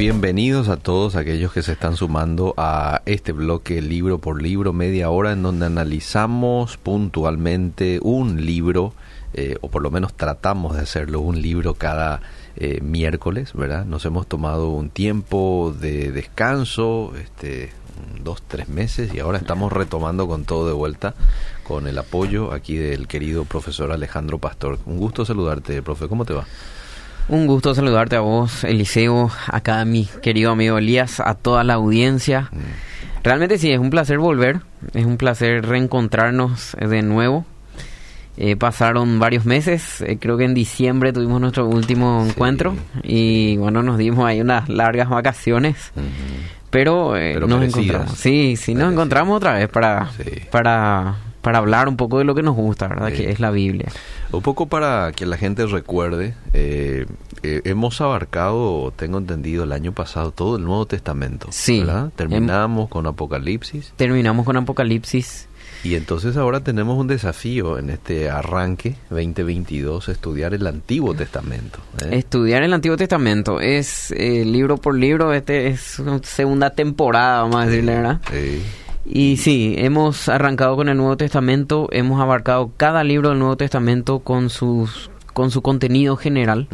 bienvenidos a todos aquellos que se están sumando a este bloque libro por libro, media hora, en donde analizamos puntualmente un libro, eh, o por lo menos tratamos de hacerlo, un libro cada eh, miércoles, ¿verdad? Nos hemos tomado un tiempo de descanso, este, dos, tres meses, y ahora estamos retomando con todo de vuelta, con el apoyo aquí del querido profesor Alejandro Pastor. Un gusto saludarte, profe, ¿cómo te va? Un gusto saludarte a vos, Eliseo, acá a mi querido amigo Elías, a toda la audiencia. Mm. Realmente sí, es un placer volver, es un placer reencontrarnos de nuevo. Eh, pasaron varios meses, eh, creo que en diciembre tuvimos nuestro último encuentro y bueno, nos dimos ahí unas largas vacaciones, pero, eh, nos encontramos. Sí, sí, nos encontramos otra vez para, para para hablar un poco de lo que nos gusta, ¿verdad? Que es la Biblia. Un poco para que la gente recuerde, eh, eh, hemos abarcado, tengo entendido, el año pasado todo el Nuevo Testamento. Sí. ¿verdad? Terminamos con Apocalipsis. Terminamos con Apocalipsis. Y entonces ahora tenemos un desafío en este arranque 2022, estudiar el Antiguo Testamento. ¿eh? Estudiar el Antiguo Testamento es libro por libro, este es segunda temporada, vamos a decirle, ¿verdad? Sí. Y sí, hemos arrancado con el Nuevo Testamento, hemos abarcado cada libro del Nuevo Testamento con, sus, con su contenido general,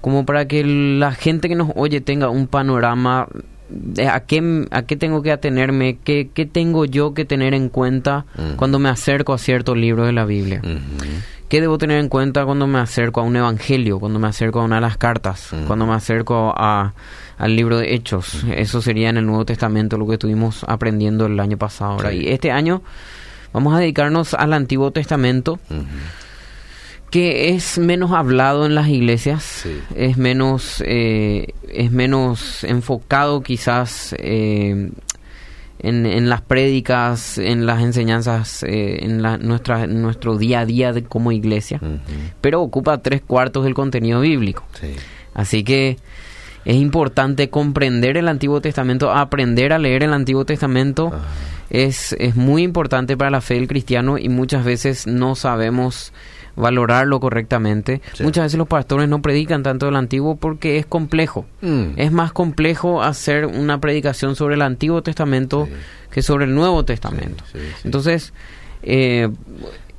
como para que la gente que nos oye tenga un panorama de a qué, a qué tengo que atenerme, qué, qué tengo yo que tener en cuenta cuando me acerco a cierto libro de la Biblia. ¿Qué debo tener en cuenta cuando me acerco a un evangelio, cuando me acerco a una de las cartas, cuando me acerco a al libro de Hechos. Eso sería en el Nuevo Testamento lo que estuvimos aprendiendo el año pasado. Y este año vamos a dedicarnos al Antiguo Testamento, que es menos hablado en las iglesias, es menos eh, es menos enfocado quizás eh, en, en, las prédicas, en las enseñanzas, eh, en la, nuestra, nuestro día a día de, como iglesia, pero ocupa tres cuartos del contenido bíblico. Así que es importante comprender el Antiguo Testamento, aprender a leer el Antiguo Testamento. Es, es muy importante para la fe del cristiano y muchas veces no sabemos valorarlo correctamente. Muchas veces los pastores no predican tanto del Antiguo porque es complejo. Mm. Es más complejo hacer una predicación sobre el Antiguo Testamento que sobre el Nuevo Testamento. Entonces, eh,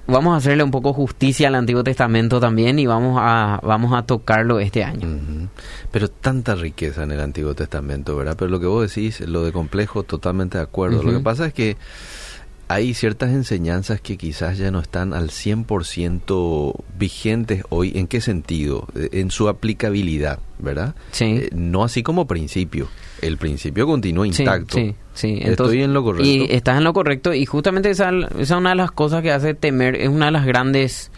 vamos a hacerle un poco justicia al Antiguo Testamento también y vamos a, vamos a tocarlo este año. Pero tanta riqueza en el Antiguo Testamento, ¿verdad? Pero lo que vos decís, lo de complejo, totalmente de acuerdo. Lo que pasa es que hay ciertas enseñanzas que quizás ya no están al 100% vigentes hoy. ¿En qué sentido? Eh, en su aplicabilidad, ¿verdad? Sí. Eh, no así como principio. El principio continúa intacto. Sí, sí. Estoy en lo correcto. Y estás en lo correcto. Y justamente esa, esa es una de las cosas que hace temer, es una de las grandes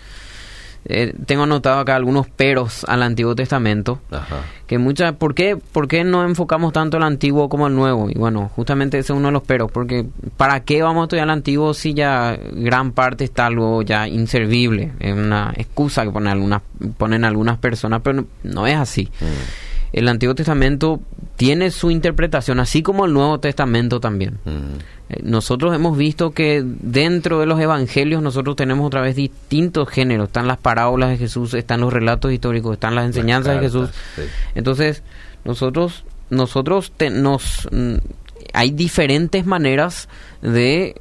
eh, tengo anotado acá algunos peros al Antiguo Testamento. Que muchas, ¿por qué, ¿Por qué no enfocamos tanto el Antiguo como el Nuevo? Y bueno, justamente ese es uno de los peros, porque ¿para qué vamos a estudiar el Antiguo si ya gran parte está algo ya inservible? Es una excusa que ponen algunas, ponen algunas personas, pero no, es así. Mm el Antiguo Testamento tiene su interpretación, así como el Nuevo Testamento también. Eh, nosotros hemos visto que dentro de los evangelios nosotros tenemos otra vez distintos géneros. Están las parábolas de Jesús, están los relatos históricos, están las enseñanzas de Jesús. Entonces, nosotros, nosotros nos, mm, hay diferentes maneras de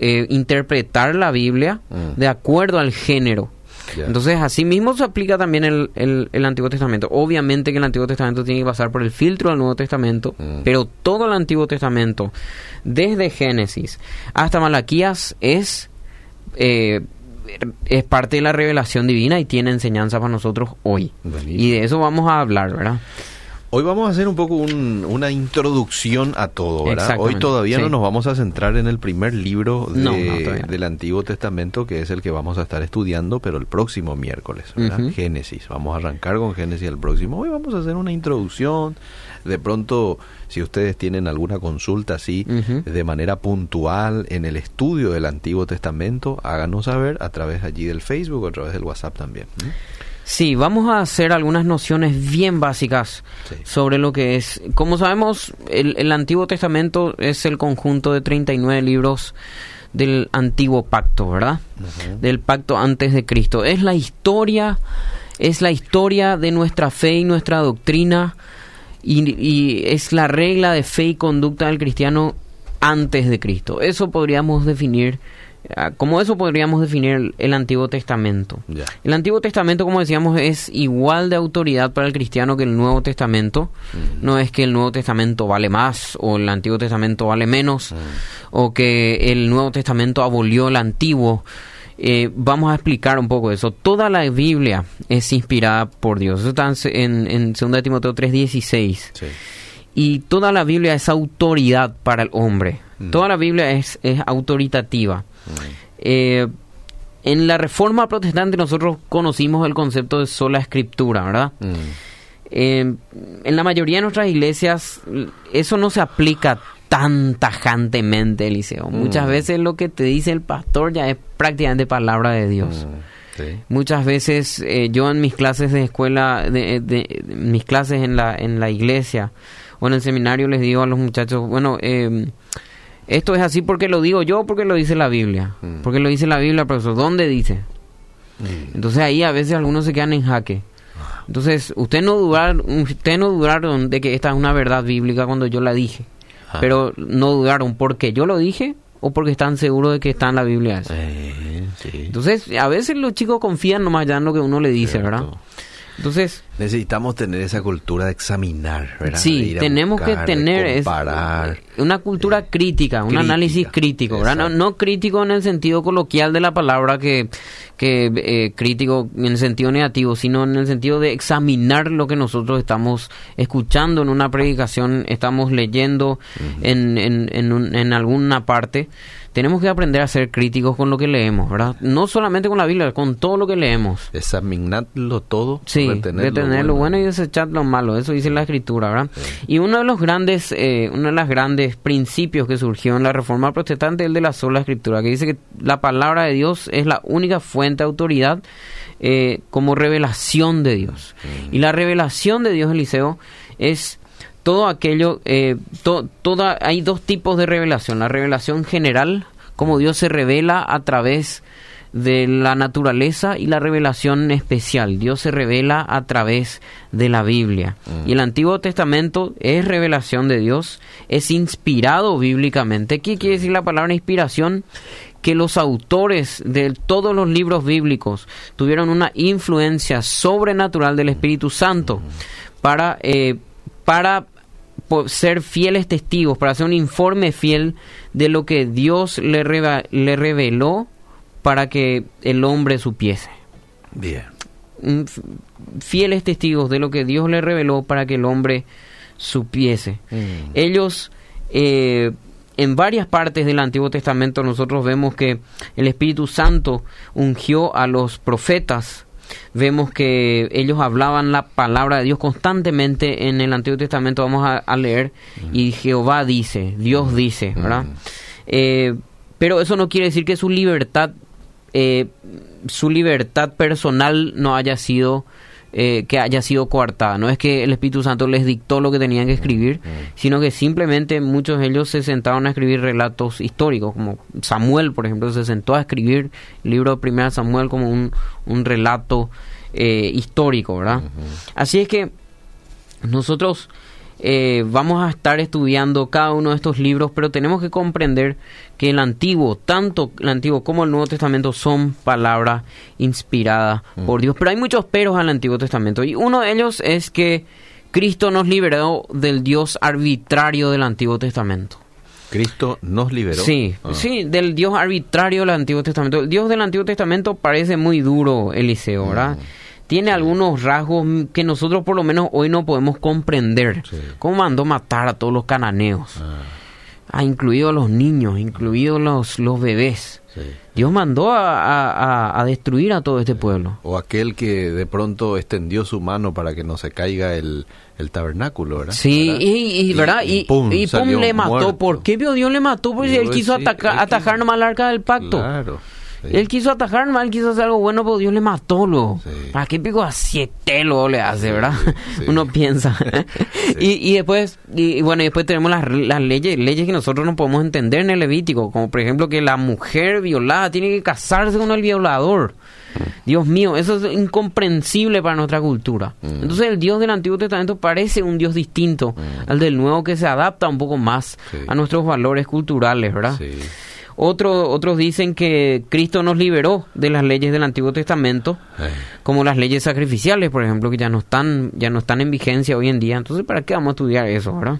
eh, interpretar la Biblia mm. de acuerdo al género. Entonces, así mismo se aplica también el, el, Antiguo Testamento. Obviamente que el Antiguo Testamento tiene que pasar por el filtro del Nuevo Testamento, mm. pero todo el Antiguo Testamento, desde Génesis hasta Malaquías, es, eh, es parte de la revelación divina y tiene enseñanza para nosotros hoy. Y de eso vamos a hablar, ¿verdad? Hoy vamos a hacer un poco una introducción a todo, ¿verdad? Hoy todavía no nos vamos a centrar en el primer libro del Antiguo Testamento, que es el que vamos a estar estudiando, pero el próximo miércoles, ¿verdad? Génesis. Vamos a arrancar con Génesis el próximo. Hoy vamos a hacer una introducción. De pronto, si ustedes tienen alguna consulta así, de manera puntual en el estudio del Antiguo Testamento, háganos saber a través allí del Facebook o a través del WhatsApp también. Sí, vamos a hacer algunas nociones bien básicas sobre lo que es. Como sabemos, el, Antiguo Testamento es el conjunto de 39 libros del antiguo pacto, ¿verdad? Del pacto antes de Cristo. Es la historia, es la historia de nuestra fe y nuestra doctrina y, es la regla de fe y conducta del cristiano antes de Cristo. Eso podríamos definir, como eso podríamos definir el, Antiguo Testamento. El Antiguo Testamento, como decíamos, es igual de autoridad para el cristiano que el Nuevo Testamento. No es que el Nuevo Testamento vale más o el Antiguo Testamento vale menos o que el Nuevo Testamento abolió el Antiguo. Eh, vamos a explicar un poco eso. Toda la Biblia es inspirada por Dios. Eso está en, en 2 Timoteo 3:16. Y toda la Biblia es autoridad para el hombre. Mm. Toda la Biblia es, es autoritativa. Mm. Eh, en la Reforma Protestante nosotros conocimos el concepto de sola escritura, ¿verdad? Mm. Eh, en la mayoría de nuestras iglesias eso no se aplica tan tajantemente, Eliseo. Muchas veces lo que te dice el pastor ya es prácticamente palabra de Dios. Muchas veces eh, yo en mis clases de escuela, de, mis clases en la, en la iglesia o en el seminario les digo a los muchachos, bueno, eh, esto es así porque lo digo yo, porque lo dice la Biblia. Mm. Porque lo dice la Biblia, profesor. ¿Dónde dice? Mm. Entonces ahí a veces algunos se quedan en jaque. Entonces, usted no dudar, usted no dudaron de que esta es una verdad bíblica cuando yo la dije. Ah. Pero no dudaron porque yo lo dije o porque están seguros de que está en la Biblia. Entonces, a veces los chicos confían nomás ya en lo que uno le dice, ¿verdad? Entonces necesitamos tener esa cultura de examinar, ¿verdad? Sí, tenemos que tener una cultura crítica, un análisis crítico, ¿verdad? No, crítico en el sentido coloquial de la palabra que, que eh, crítico en el sentido negativo, sino en el sentido de examinar lo que nosotros estamos escuchando en una predicación, estamos leyendo en, en, en, en alguna parte tenemos que aprender a ser críticos con lo que leemos, ¿verdad? No solamente con la Biblia, con todo lo que leemos. Examinarlo todo, sí, retener, lo, bueno. y desechar lo malo, eso dice la Escritura, ¿verdad? Y uno de los grandes, eh, uno de los grandes principios que surgió en la Reforma Protestante es el de la sola Escritura, que dice que la palabra de Dios es la única fuente de autoridad eh, como revelación de Dios. Y la revelación de Dios, Eliseo, es todo aquello, eh, toda, hay dos tipos de revelación. La revelación general, como Dios se revela a través de la naturaleza y la revelación especial. Dios se revela a través de la Biblia. Mm. Y el Antiguo Testamento es revelación de Dios, es inspirado bíblicamente. ¿Qué quiere decir la palabra inspiración? Que los autores de todos los libros bíblicos tuvieron una influencia sobrenatural del Espíritu Santo mm. para, eh, para ser fieles testigos, para hacer un informe fiel de lo que Dios le, le reveló para que el hombre supiese. Bien. Fieles testigos de lo que Dios le reveló para que el hombre supiese. Mm. Ellos, eh, en varias partes del Antiguo Testamento, nosotros vemos que el Espíritu Santo ungió a los profetas vemos que ellos hablaban la palabra de Dios constantemente en el Antiguo Testamento, vamos a, leer, y Jehová dice, Dios dice, ¿verdad? Eh, pero eso no quiere decir que su libertad, eh, su libertad personal no haya sido eh, que haya sido coartada. No es que el Espíritu Santo les dictó lo que tenían que escribir, sino que simplemente muchos de ellos se sentaron a escribir relatos históricos, como Samuel, por ejemplo, se sentó a escribir el libro de Primera Samuel como un, un relato eh, histórico, ¿verdad? Así es que nosotros eh, vamos a estar estudiando cada uno de estos libros, pero tenemos que comprender que el Antiguo, tanto el Antiguo como el Nuevo Testamento, son palabras inspiradas por Dios. Pero hay muchos peros al Antiguo Testamento, y uno de ellos es que Cristo nos liberó del Dios arbitrario del Antiguo Testamento. Cristo nos liberó. Sí, ah. sí, del Dios arbitrario del Antiguo Testamento. El Dios del Antiguo Testamento parece muy duro, Eliseo, ¿verdad? Tiene algunos rasgos que nosotros por lo menos hoy no podemos comprender. ¿Cómo mandó matar a todos los cananeos? Ah. Ha incluido a los niños, incluido los, los bebés. Dios mandó a, destruir a todo este pueblo. O aquel que de pronto extendió su mano para que no se caiga el, tabernáculo, ¿verdad? Sí, Y, ¿verdad? Y, pum, le mató. ¿Por qué Dios le mató? Porque él quiso atacar, atajar nomás el arca del pacto. Claro. Él quiso atajar mal, quiso hacer algo bueno, pero Dios le mató, lo. ¿Para qué pico a siete lo le hace, verdad? Uno piensa. y, y después, y, bueno, y después tenemos las, las leyes, leyes que nosotros no podemos entender en el Levítico, como por ejemplo que la mujer violada tiene que casarse con el violador. Dios mío, eso es incomprensible para nuestra cultura. Mm. Entonces el Dios del Antiguo Testamento parece un Dios distinto mm. al del Nuevo que se adapta un poco más a nuestros valores culturales, ¿verdad? Otros dicen que Cristo nos liberó de las leyes del Antiguo Testamento, como las leyes sacrificiales, por ejemplo, que ya no están ya no están en vigencia hoy en día. Entonces, ¿para qué vamos a estudiar eso, verdad?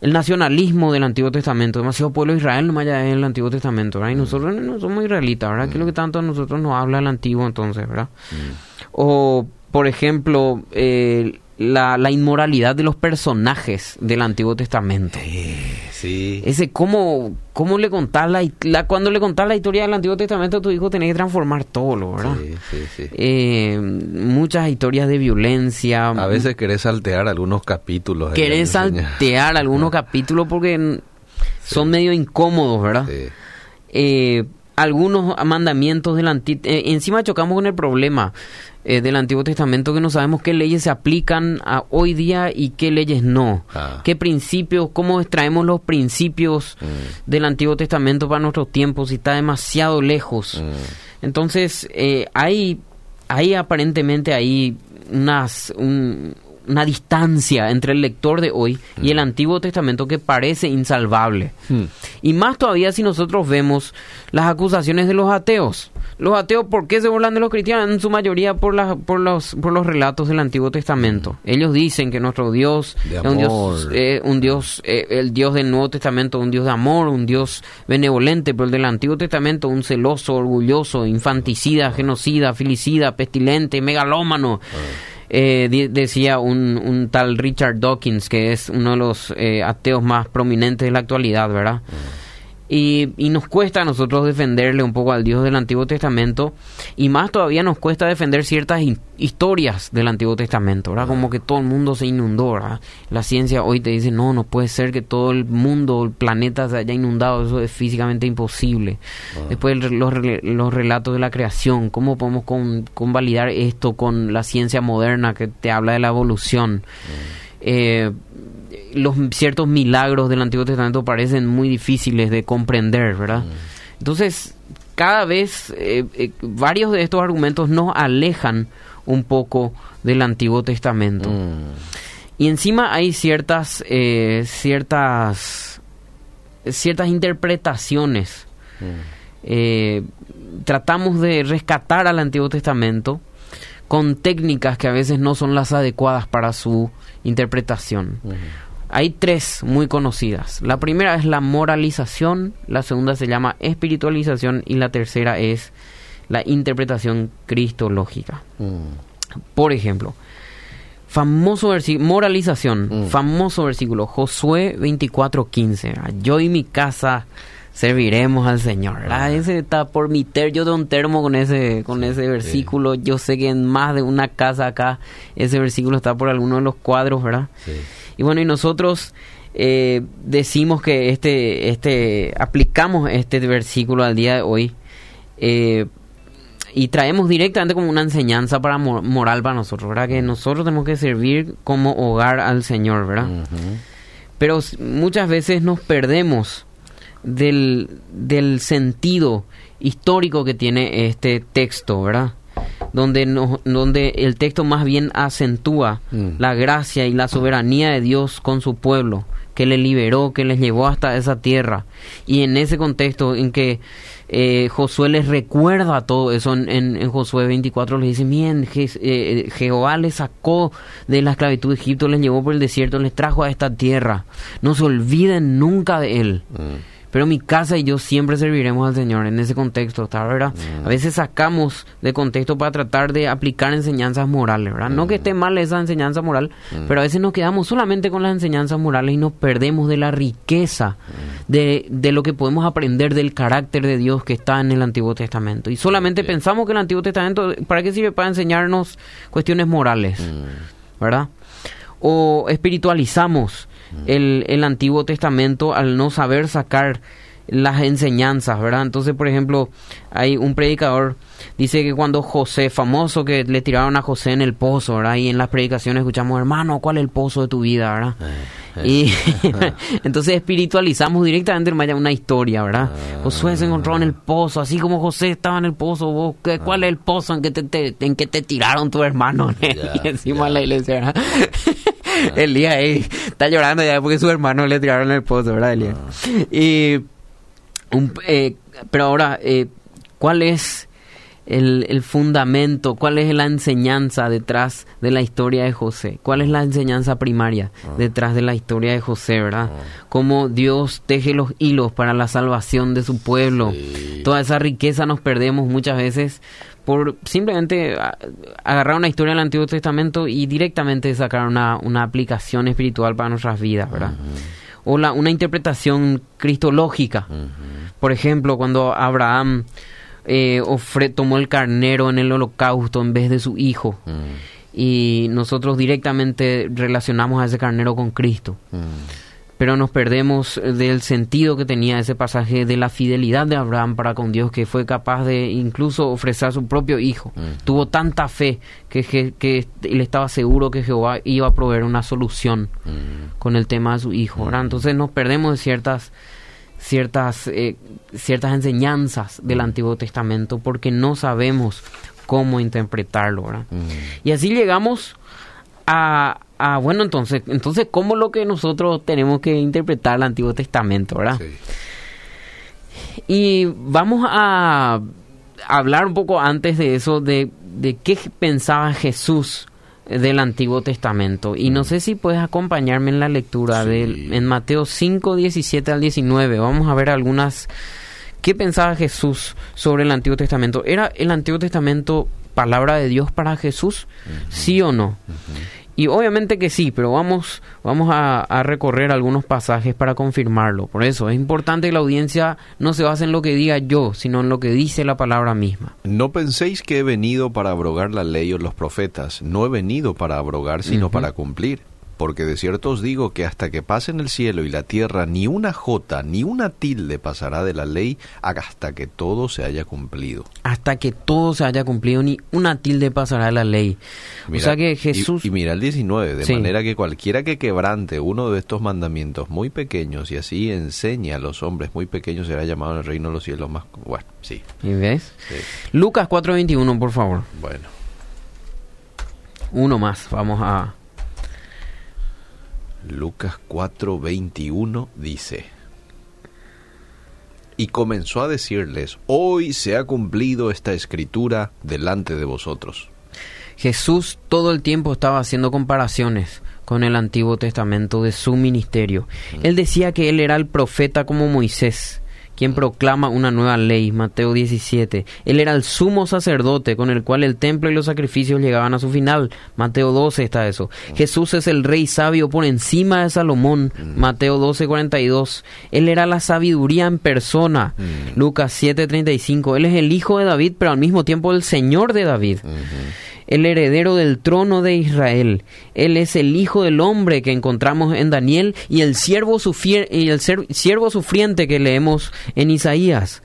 el nacionalismo del Antiguo Testamento. Demasiado pueblo de Israel no allá en el Antiguo Testamento, ¿verdad? Y nosotros no somos israelitas, ¿verdad? ¿Qué es lo que tanto a nosotros nos habla el Antiguo entonces, ¿verdad? O, por ejemplo, eh, la, la, inmoralidad de los personajes del Antiguo Testamento. Sí. Ese cómo, cómo le contás la, cuando le contás la historia del Antiguo Testamento a tu hijo tenés que transformar todo, ¿verdad? Sí, sí, sí. Eh, muchas historias de violencia. A veces querés saltear algunos capítulos. Querés saltear algunos capítulos porque son medio incómodos, ¿verdad? Sí. Eh, algunos mandamientos del Antiguo... Eh, encima chocamos con el problema eh, del Antiguo Testamento que no sabemos qué leyes se aplican a hoy día y qué leyes no. Ah. ¿Qué principios, cómo extraemos los principios mm. del Antiguo Testamento para nuestros tiempos si está demasiado lejos? Mm. Entonces, eh, hay, hay aparentemente ahí unas, un, una distancia entre el lector de hoy y el mm. Antiguo Testamento que parece insalvable. Mm. Y más todavía si nosotros vemos las acusaciones de los ateos. Los ateos, ¿por qué se burlan de los cristianos? En su mayoría por, las por, los, por los relatos del Antiguo Testamento. Mm. Ellos dicen que nuestro Dios es un Dios, eh, un Dios eh, el Dios del Nuevo Testamento, un Dios de amor, un Dios benevolente, pero el del Antiguo Testamento, un celoso, orgulloso, infanticida, genocida, filicida, pestilente, megalómano. Ah. Eh, decía un, un, tal Richard Dawkins, que es uno de los eh, ateos más prominentes de la actualidad, ¿verdad? Y, y, nos cuesta a nosotros defenderle un poco al Dios del Antiguo Testamento y más todavía nos cuesta defender ciertas historias del Antiguo Testamento, ¿verdad? Como que todo el mundo se inundó, ¿verdad? La ciencia hoy te dice, no, no puede ser que todo el mundo, el planeta se haya inundado, eso es físicamente imposible. Después los, los, relatos de la creación, ¿cómo podemos convalidar esto con la ciencia moderna que te habla de la evolución? Eh, los ciertos milagros del Antiguo Testamento parecen muy difíciles de comprender, ¿verdad? Mm. Entonces, cada vez eh, eh, varios de estos argumentos nos alejan un poco del Antiguo Testamento. Mm. Y encima hay ciertas, eh, ciertas, ciertas interpretaciones. Mm. tratamos de rescatar al Antiguo Testamento con técnicas que a veces no son las adecuadas para su interpretación. Hay tres muy conocidas. La primera es la moralización, la segunda se llama espiritualización y la tercera es la interpretación cristológica. Mm. Por ejemplo, famoso versículo, moralización, mm. famoso versículo, Josué 24:15. Yo y mi casa serviremos al Señor. Ah. Ese está por mi ter, yo de un termo con ese, con ese versículo. Yo sé que en más de una casa acá, ese versículo está por alguno de los cuadros, ¿verdad? Sí. Y bueno, y nosotros eh, decimos que este, este, aplicamos este versículo al día de hoy eh, y traemos directamente como una enseñanza para moral para nosotros, ¿verdad? Que nosotros tenemos que servir como hogar al Señor, ¿verdad? Pero muchas veces nos perdemos del, del sentido histórico que tiene este texto, ¿verdad? Donde, no, donde el texto más bien acentúa mm. la gracia y la soberanía de Dios con su pueblo, que le liberó, que les llevó hasta esa tierra. Y en ese contexto en que eh, Josué les recuerda todo eso, en, en, Josué 24 les dice, bien, eh, Jehová les sacó de la esclavitud de Egipto, les llevó por el desierto, les trajo a esta tierra. No se olviden nunca de él. Mm pero mi casa y yo siempre serviremos al Señor en ese contexto, ¿está verdad? A veces sacamos de contexto para tratar de aplicar enseñanzas morales, ¿verdad? No que esté mal esa enseñanza moral, pero a veces nos quedamos solamente con las enseñanzas morales y nos perdemos de la riqueza de, de lo que podemos aprender del carácter de Dios que está en el Antiguo Testamento. Y solamente pensamos que el Antiguo Testamento, ¿para qué sirve? Para enseñarnos cuestiones morales, ¿verdad? O espiritualizamos el, el Antiguo Testamento al no saber sacar las enseñanzas, ¿verdad? Entonces, por ejemplo, hay un predicador, dice que cuando José, famoso, que le tiraron a José en el pozo, ¿verdad? Y en las predicaciones escuchamos, hermano, ¿cuál es el pozo de tu vida, ¿verdad? Eh, eh. Y entonces espiritualizamos directamente una historia, ¿verdad? Ah. Josué se encontró en el pozo, así como José estaba en el pozo, vos, ¿cuál es el pozo en que te, en que te tiraron tu hermano? y encima de la iglesia, ¿verdad? Elías ahí está llorando ya porque su hermano le tiraron en el pozo, ¿verdad, Elías? Ah. Y eh, pero ahora, eh, ¿cuál es el, fundamento, cuál es la enseñanza detrás de la historia de José? ¿Cuál es la enseñanza primaria ah. detrás de la historia de José, verdad? Ah. Cómo Dios teje los hilos para la salvación de su pueblo. Toda esa riqueza nos perdemos muchas veces por simplemente agarrar una historia del Antiguo Testamento y directamente sacar una, una aplicación espiritual para nuestras vidas, ¿verdad? O la, una interpretación cristológica. Por ejemplo, cuando Abraham eh, tomó el carnero en el holocausto en vez de su hijo. Mm. Y nosotros directamente relacionamos a ese carnero con Cristo. Mm. Pero nos perdemos del sentido que tenía ese pasaje de la fidelidad de Abraham para con Dios, que fue capaz de incluso ofrecer a su propio hijo. Mm. Tuvo tanta fe que, que, él estaba seguro que Jehová iba a proveer una solución con el tema de su hijo. Entonces nos perdemos de ciertas ciertas, eh, ciertas enseñanzas del Antiguo Testamento porque no sabemos cómo interpretarlo. Y así llegamos a, a, bueno, entonces, entonces, ¿cómo lo que nosotros tenemos que interpretar el Antiguo Testamento? ¿verdad? Y vamos a hablar un poco antes de eso, de, de qué pensaba Jesús del Antiguo Testamento. Y no mm. sé si puedes acompañarme en la lectura de, en Mateo 5, 17 al 19. Vamos a ver algunas... ¿Qué pensaba Jesús sobre el Antiguo Testamento? ¿Era el Antiguo Testamento palabra de Dios para Jesús? ¿Sí o no? Y obviamente que sí, pero vamos, vamos a, recorrer algunos pasajes para confirmarlo. Por eso es importante que la audiencia no se base en lo que diga yo, sino en lo que dice la palabra misma. No penséis que he venido para abrogar la ley o los profetas. No he venido para abrogar, sino para cumplir. Porque de cierto os digo que hasta que pasen el cielo y la tierra, ni una jota ni una tilde pasará de la ley hasta que todo se haya cumplido. Hasta que todo se haya cumplido, ni una tilde pasará de la ley. o sea que Jesús... Y, mira el 19, de manera que cualquiera que quebrante uno de estos mandamientos muy pequeños y así enseñe a los hombres muy pequeños será llamado en el reino de los cielos más... Bueno, sí. ¿Y ves? Lucas 4.21, por favor. Bueno. Uno más, vamos a... Lucas 4:21 dice, y comenzó a decirles, hoy se ha cumplido esta escritura delante de vosotros. Jesús todo el tiempo estaba haciendo comparaciones con el Antiguo Testamento de su ministerio. Mm. Él decía que él era el profeta como Moisés quien proclama una nueva ley, Mateo 17. Él era el sumo sacerdote con el cual el templo y los sacrificios llegaban a su final, Mateo 12 está eso. Jesús es el rey sabio por encima de Salomón, Mateo 12, 42. Él era la sabiduría en persona, Lucas 7, 35. Él es el hijo de David, pero al mismo tiempo el Señor de David el heredero del trono de Israel. Él es el Hijo del Hombre que encontramos en Daniel y el siervo, y el siervo sufriente que leemos en Isaías.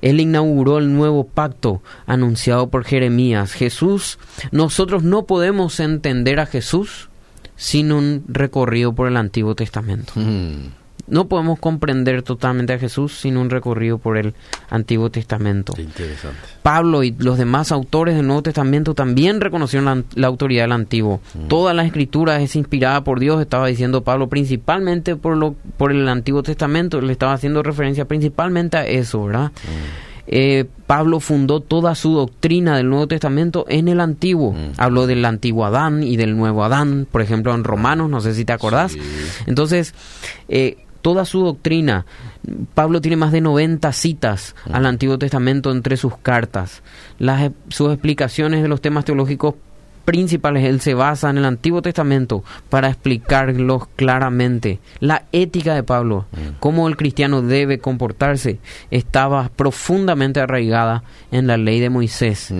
Él inauguró el nuevo pacto anunciado por Jeremías. Jesús, nosotros no podemos entender a Jesús sin un recorrido por el Antiguo Testamento. Mm. No podemos comprender totalmente a Jesús sin un recorrido por el Antiguo Testamento. interesante. Pablo y los demás autores del Nuevo Testamento también reconocieron la, autoridad del Antiguo. Mm. Toda la escritura es inspirada por Dios, estaba diciendo Pablo, principalmente por, lo, por el Antiguo Testamento. Le estaba haciendo referencia principalmente a eso, ¿verdad? Mm. Eh, Pablo fundó toda su doctrina del Nuevo Testamento en el Antiguo. Mm. Habló del antiguo Adán y del nuevo Adán, por ejemplo, en Romanos, no sé si te acordás. Entonces, eh, toda su doctrina. Pablo tiene más de 90 citas al Antiguo Testamento entre sus cartas. Las, sus explicaciones de los temas teológicos principales, él se basa en el Antiguo Testamento para explicarlos claramente. La ética de Pablo, cómo el cristiano debe comportarse, estaba profundamente arraigada en la ley de Moisés.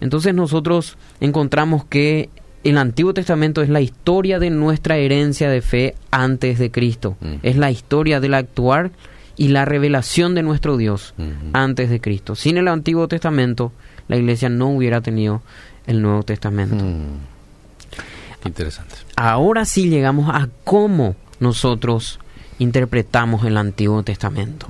Entonces nosotros encontramos que el Antiguo Testamento es la historia de nuestra herencia de fe antes de Cristo. Mm. Es la historia del actuar y la revelación de nuestro Dios antes de Cristo. Sin el Antiguo Testamento, la iglesia no hubiera tenido el Nuevo Testamento. Interesante. Ahora sí llegamos a cómo nosotros interpretamos el Antiguo Testamento.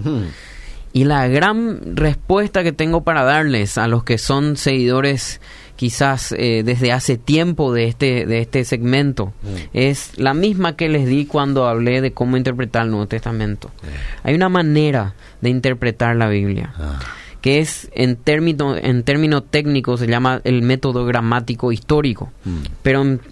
Y la gran respuesta que tengo para darles a los que son seguidores quizás eh, desde hace tiempo de este, de este segmento mm. es la misma que les di cuando hablé de cómo interpretar el Nuevo Testamento. Eh. Hay una manera de interpretar la Biblia. Ah. que es en términos en términos técnicos se llama el método gramático histórico, mm. pero en,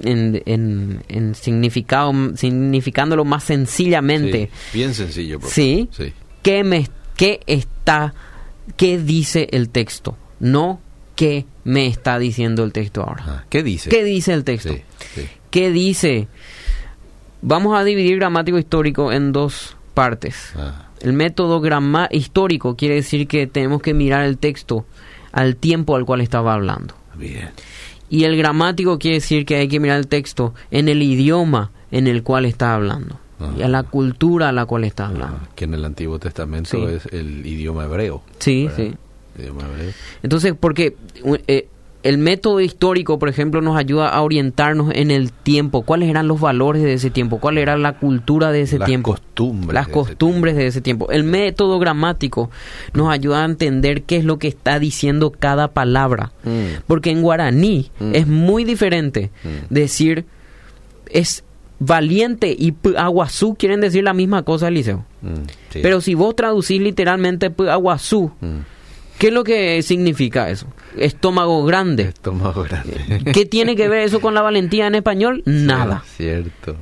en, significado significándolo más sencillamente. bien sencillo. Sí. sí. ¿Qué me qué está qué dice el texto? No qué me está diciendo el texto ahora. Ah, ¿Qué dice? ¿Qué dice el texto? ¿Qué dice? Vamos a dividir gramático histórico en dos partes. Ah. El método grama histórico quiere decir que tenemos que mirar el texto al tiempo al cual estaba hablando. Bien. Y el gramático quiere decir que hay que mirar el texto en el idioma en el cual está hablando. Y a la cultura a la cual está hablando. que en el Antiguo Testamento es el idioma hebreo. Sí, sí. Entonces, porque eh, el método histórico, por ejemplo, nos ayuda a orientarnos en el tiempo. ¿Cuáles eran los valores de ese tiempo? ¿Cuál era la cultura de ese tiempo? Costumbres Las costumbres de ese tiempo. El método gramático nos ayuda a entender qué es lo que está diciendo cada palabra. Mm. Porque en guaraní mm. es muy diferente mm. decir es valiente y aguazú quieren decir la misma cosa, Eliseo. Pero si vos traducís literalmente aguazú ¿Qué es lo que significa eso? Estómago grande. Estómago grande. ¿Qué tiene que ver eso con la valentía en español? Nada. cierto.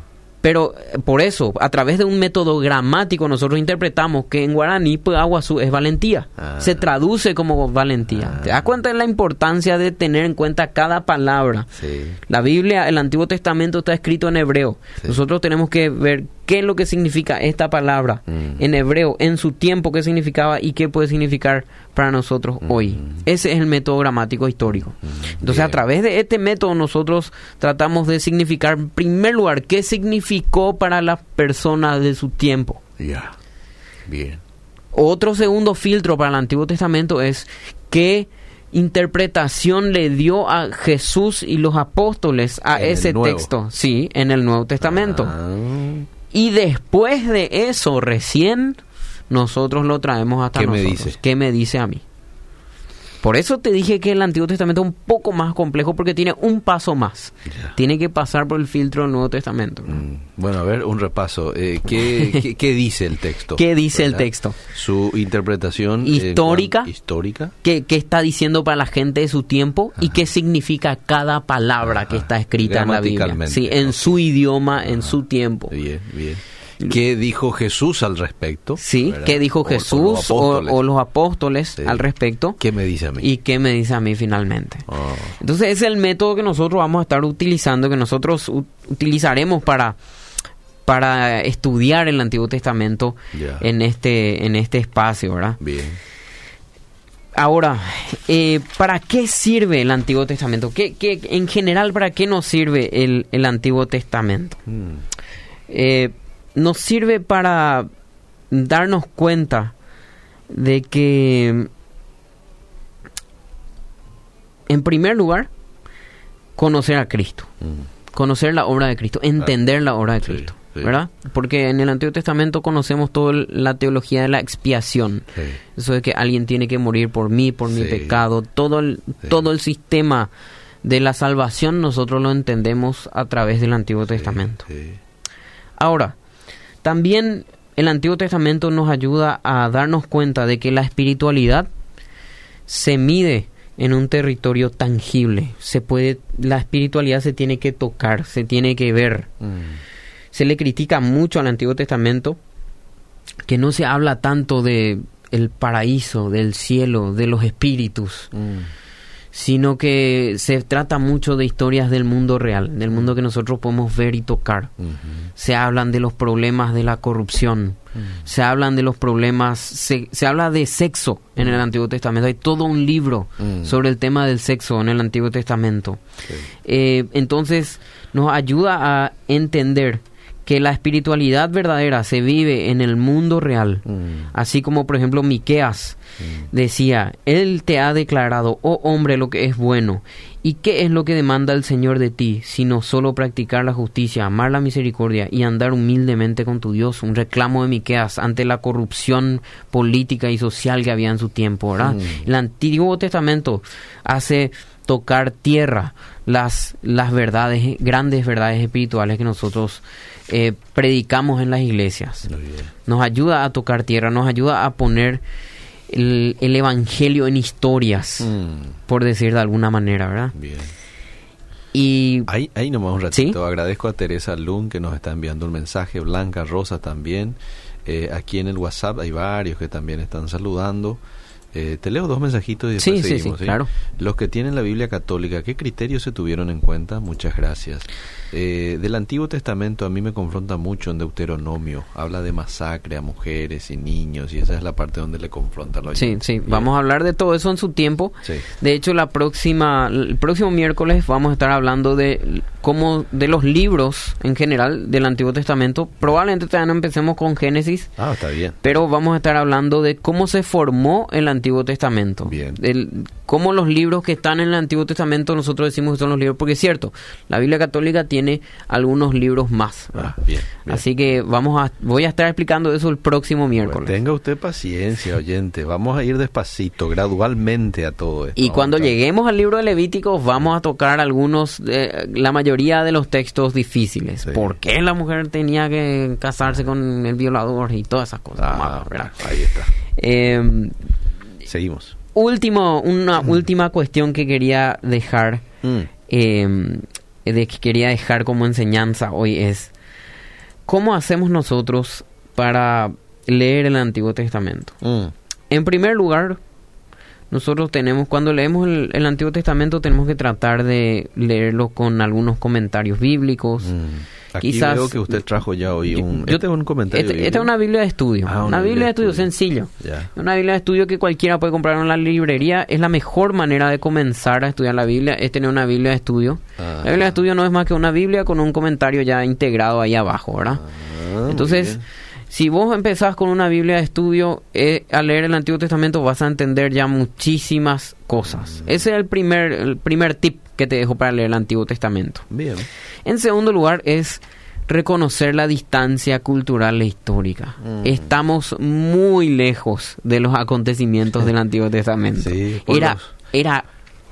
Pero eh, por eso, a través de un método gramático, nosotros interpretamos que en guaraní pues, aguazú es valentía. Ah. Se traduce como valentía. ¿Te das ah. cuenta de la importancia de tener en cuenta cada palabra? Sí. La Biblia, el Antiguo Testamento está escrito en hebreo. Nosotros tenemos que ver qué es lo que significa esta palabra mm. en hebreo, en su tiempo, qué significaba y qué puede significar para nosotros mm. hoy. Ese es el método gramático histórico. Mm. Entonces, a través de este método nosotros tratamos de significar, en primer lugar, qué significó para las personas de su tiempo. Ya, bien. Otro segundo filtro para el Antiguo Testamento es qué interpretación le dio a Jesús y los apóstoles a ese texto, sí, en el Nuevo Testamento. Ah. Y después de eso, recién nosotros lo traemos hasta ¿Qué nosotros. Me dice? ¿Qué me dice a mí? Por eso te dije que el Antiguo Testamento es un poco más complejo porque tiene un paso más. Tiene que pasar por el filtro del Nuevo Testamento. Mm. Bueno, a ver, un repaso. Eh, ¿qué, qué, dice el texto? ¿Qué dice el texto? Su interpretación eh, histórica. histórica. ¿Qué, ¿Qué, está diciendo para la gente de su tiempo? ¿Y qué significa cada palabra que está escrita en la Biblia? Sí, en su idioma, en su tiempo. Bien, bien. ¿Qué dijo Jesús al respecto? Sí, ¿qué dijo Jesús o, los apóstoles, al respecto? ¿Qué me dice a mí? Y qué me dice a mí finalmente. Oh. Entonces es el método que nosotros vamos a estar utilizando, que nosotros utilizaremos para para estudiar el Antiguo Testamento en este en este espacio, ¿verdad? Bien. Ahora, eh, ¿para qué sirve el Antiguo Testamento? ¿Qué, qué, en general, ¿para qué nos sirve el, el Antiguo Testamento? Hmm. Eh, nos sirve para darnos cuenta de que, en primer lugar, conocer a Cristo, mm. conocer la obra de Cristo, entender la obra de Cristo. ¿verdad? Porque en el Antiguo Testamento conocemos toda la teología de la expiación. Eso de que alguien tiene que morir por mí, por mi pecado. Todo el, todo el sistema de la salvación nosotros lo entendemos a través del Antiguo Testamento. Ahora, también el Antiguo Testamento nos ayuda a darnos cuenta de que la espiritualidad se mide en un territorio tangible. Se puede, la espiritualidad se tiene que tocar, se tiene que ver. Mm. Se le critica mucho al Antiguo Testamento que no se habla tanto de el paraíso, del cielo, de los espíritus. Mm sino que se trata mucho de historias del mundo real, del mundo que nosotros podemos ver y tocar. Se hablan de los problemas de la corrupción, se hablan de los problemas, se, se habla de sexo en el Antiguo Testamento, hay todo un libro sobre el tema del sexo en el Antiguo Testamento. Eh, entonces nos ayuda a entender que la espiritualidad verdadera se vive en el mundo real, Mm. así como por ejemplo Miqueas decía, Él te ha declarado, oh hombre, lo que es bueno. ¿Y qué es lo que demanda el Señor de ti, sino solo practicar la justicia, amar la misericordia y andar humildemente con tu Dios? Un reclamo de Miqueas ante la corrupción política y social que había en su tiempo, ¿verdad? Mm. El Antiguo Testamento hace tocar tierra las, las verdades, grandes verdades espirituales que nosotros eh, predicamos en las iglesias nos ayuda a tocar tierra, nos ayuda a poner el, el evangelio en historias, Mm. por decir de alguna manera, ¿verdad? Bien. Y Ahí, ahí nomás un ratito. ¿Sí? Agradezco a Teresa Lund que nos está enviando un mensaje. Blanca Rosa también. Eh, aquí en el WhatsApp hay varios que también están saludando. Eh, te leo dos mensajitos y después Sí, sí, sí, seguimos. claro. Los que tienen la Biblia católica, ¿qué criterios se tuvieron en cuenta? Muchas gracias. Eh, del Antiguo Testamento a mí me confronta mucho en Deuteronomio. Habla de masacre a mujeres y niños y esa es la parte donde le confronta. al sí, sí, vamos a hablar de todo eso en su tiempo. Sí. De hecho, la próxima, el próximo miércoles vamos a estar hablando de cómo de los libros en general del Antiguo Testamento. Probablemente todavía no empecemos con Génesis, Ah, está bien. pero vamos a estar hablando de cómo se formó el Antiguo Testamento. Bien. Del- cómo los libros que están en el Antiguo Testamento nosotros decimos que son los libros, porque es cierto, la Biblia católica tiene algunos libros más. Ah, bien, bien. Así que vamos a, voy a estar explicando eso el próximo Pues miércoles. tenga usted paciencia, oyente. Vamos a ir despacito, gradualmente a todo esto. Y cuando lleguemos al libro de Levíticos vamos a tocar algunos, eh, la mayoría de los textos difíciles. Sí. ¿Por qué la mujer tenía que casarse con el violador y todas esas cosas? Ah, ahí está. Eh, Seguimos. último, una última cuestión que quería dejar, Mm. eh, de que quería dejar como enseñanza hoy es cómo hacemos nosotros para leer el Antiguo Testamento. Mm. En primer lugar, nosotros tenemos, cuando leemos el, el Antiguo Testamento, tenemos que tratar de leerlo con algunos comentarios bíblicos. Mm. Aquí Quizás- veo que usted trajo ya hoy un... yo- este es un comentario Este- esta es una Biblia de estudio. Ah, una, Biblia de estudio, sencillo. Una Biblia de estudio que cualquiera puede comprar en la librería. Es la mejor manera de comenzar a estudiar la Biblia, es tener una Biblia de estudio. Ah. La Biblia de estudio no es más que una Biblia con un comentario ya integrado ahí abajo, ¿verdad? Ah, Entonces, bien. Si vos empezás con una Biblia de estudio, eh, a leer el Antiguo Testamento vas a entender ya muchísimas cosas. Mm. Ese es el primer, el primer tip que te dejo para leer el Antiguo Testamento. Bien. En segundo lugar es reconocer la distancia cultural e histórica. Mm. Estamos muy lejos de los acontecimientos del Antiguo Testamento. Sí, era, los- era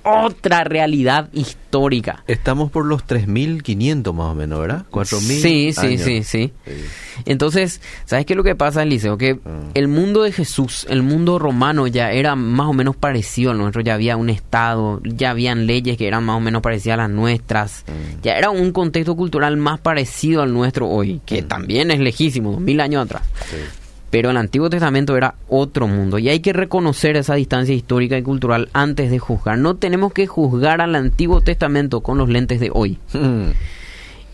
otra realidad histórica. Estamos por los 3.500 más o menos, ¿verdad? 4.000 Sí, sí, años. sí, sí. Sí. Entonces, ¿sabes qué es lo que pasa, Eliseo? Que Mm. el mundo de Jesús, el mundo romano ya era más o menos parecido al nuestro, ya había un estado, ya habían leyes que eran más o menos parecidas a las nuestras, Mm. ya era un contexto cultural más parecido al nuestro hoy, que también es lejísimo, dos mil años atrás. Pero el Antiguo Testamento era otro mundo y hay que reconocer esa distancia histórica y cultural antes de juzgar. No tenemos que juzgar al Antiguo Testamento con los lentes de hoy. Mm.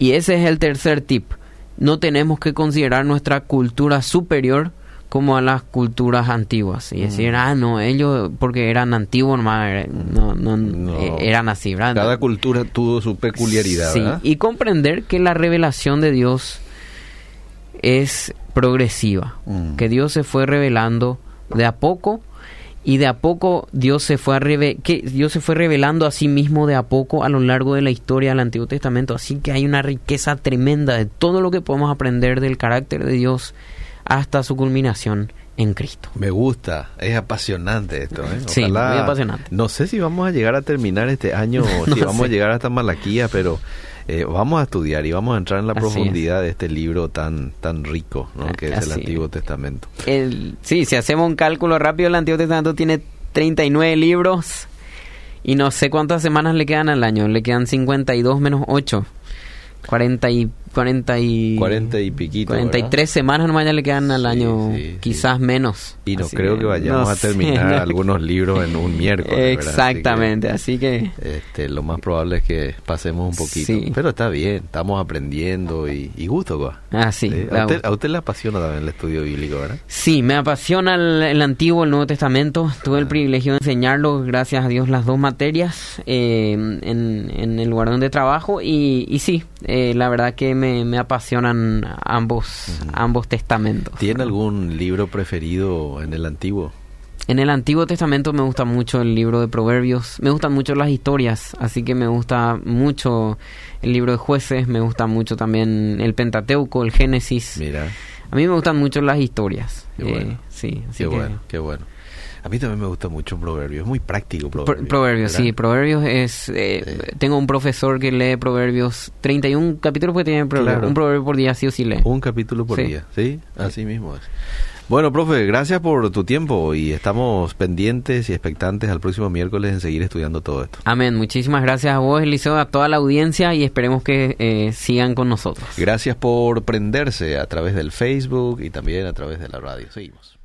Y ese es el tercer tip. No tenemos que considerar nuestra cultura superior como a las culturas antiguas. Y decir, ah, no, ellos porque eran antiguos, nomás, eh, no, no, No. eh, eran así, ¿verdad? Cada cultura tuvo su peculiaridad, Sí, ¿verdad? y comprender que la revelación de Dios es progresiva. Mm. Que Dios se fue revelando de a poco y de a poco Dios se fue a que Dios se fue revelando a sí mismo de a poco a lo largo de la historia del Antiguo Testamento, así que hay una riqueza tremenda de todo lo que podemos aprender del carácter de Dios hasta su culminación en Cristo. Me gusta, es apasionante esto, ¿eh? Sí, muy apasionante. No sé si vamos a llegar a terminar este año o si vamos a llegar hasta Malaquía, pero eh, vamos a estudiar y vamos a entrar en la Así profundidad de este libro tan tan rico, ¿no? Que es el Antiguo Testamento. El, sí, si hacemos un cálculo rápido, el Antiguo Testamento tiene 39 libros y no sé cuántas semanas le quedan al año. Le quedan 52 menos 8. 40 y, 40 y, 40 y piquito, 43 semanas nomás ya le quedan al Sí, año, sí, sí. quizás menos. Y no Así creo que vayamos no a terminar no. algunos libros en un miércoles. ¿verdad? Así que, Exactamente, así que... este, lo más probable es que pasemos un poquito. Sí. Pero está bien, estamos aprendiendo y, y gusto. Ah, sí. La- A, usted, a usted le apasiona también el estudio bíblico, ¿verdad? Sí, me apasiona el, el Antiguo, el Nuevo Testamento. Tuve el privilegio de enseñarlo, gracias a Dios, las dos materias eh, en, en el lugar donde trabajo. Y, y sí, eh, la verdad que me, me, me apasionan ambos, ambos testamentos. ¿Tiene algún libro preferido en el Antiguo? En el Antiguo Testamento me gusta mucho el libro de Proverbios, me gustan mucho las historias, así que me gusta mucho el libro de jueces, me gusta mucho también el Pentateuco, el Génesis. Mira. A mí me gustan mucho las historias. Qué bueno. Eh, sí, qué bueno, qué bueno. A mí también me gusta mucho Proverbios, es muy práctico Proverbios. proverbios, sí, Proverbios es... Eh, tengo un profesor que lee Proverbios, 31 capítulos porque tiene un proverbio por día, sí o sí lee. Un capítulo por día, ¿sí? Así mismo es. Bueno, profe, gracias por tu tiempo y estamos pendientes y expectantes al próximo miércoles en seguir estudiando todo esto. Amén. Muchísimas gracias a vos, Eliseo, a toda la audiencia y esperemos que eh, sigan con nosotros. Gracias por prenderse a través del Facebook y también a través de la radio. Seguimos.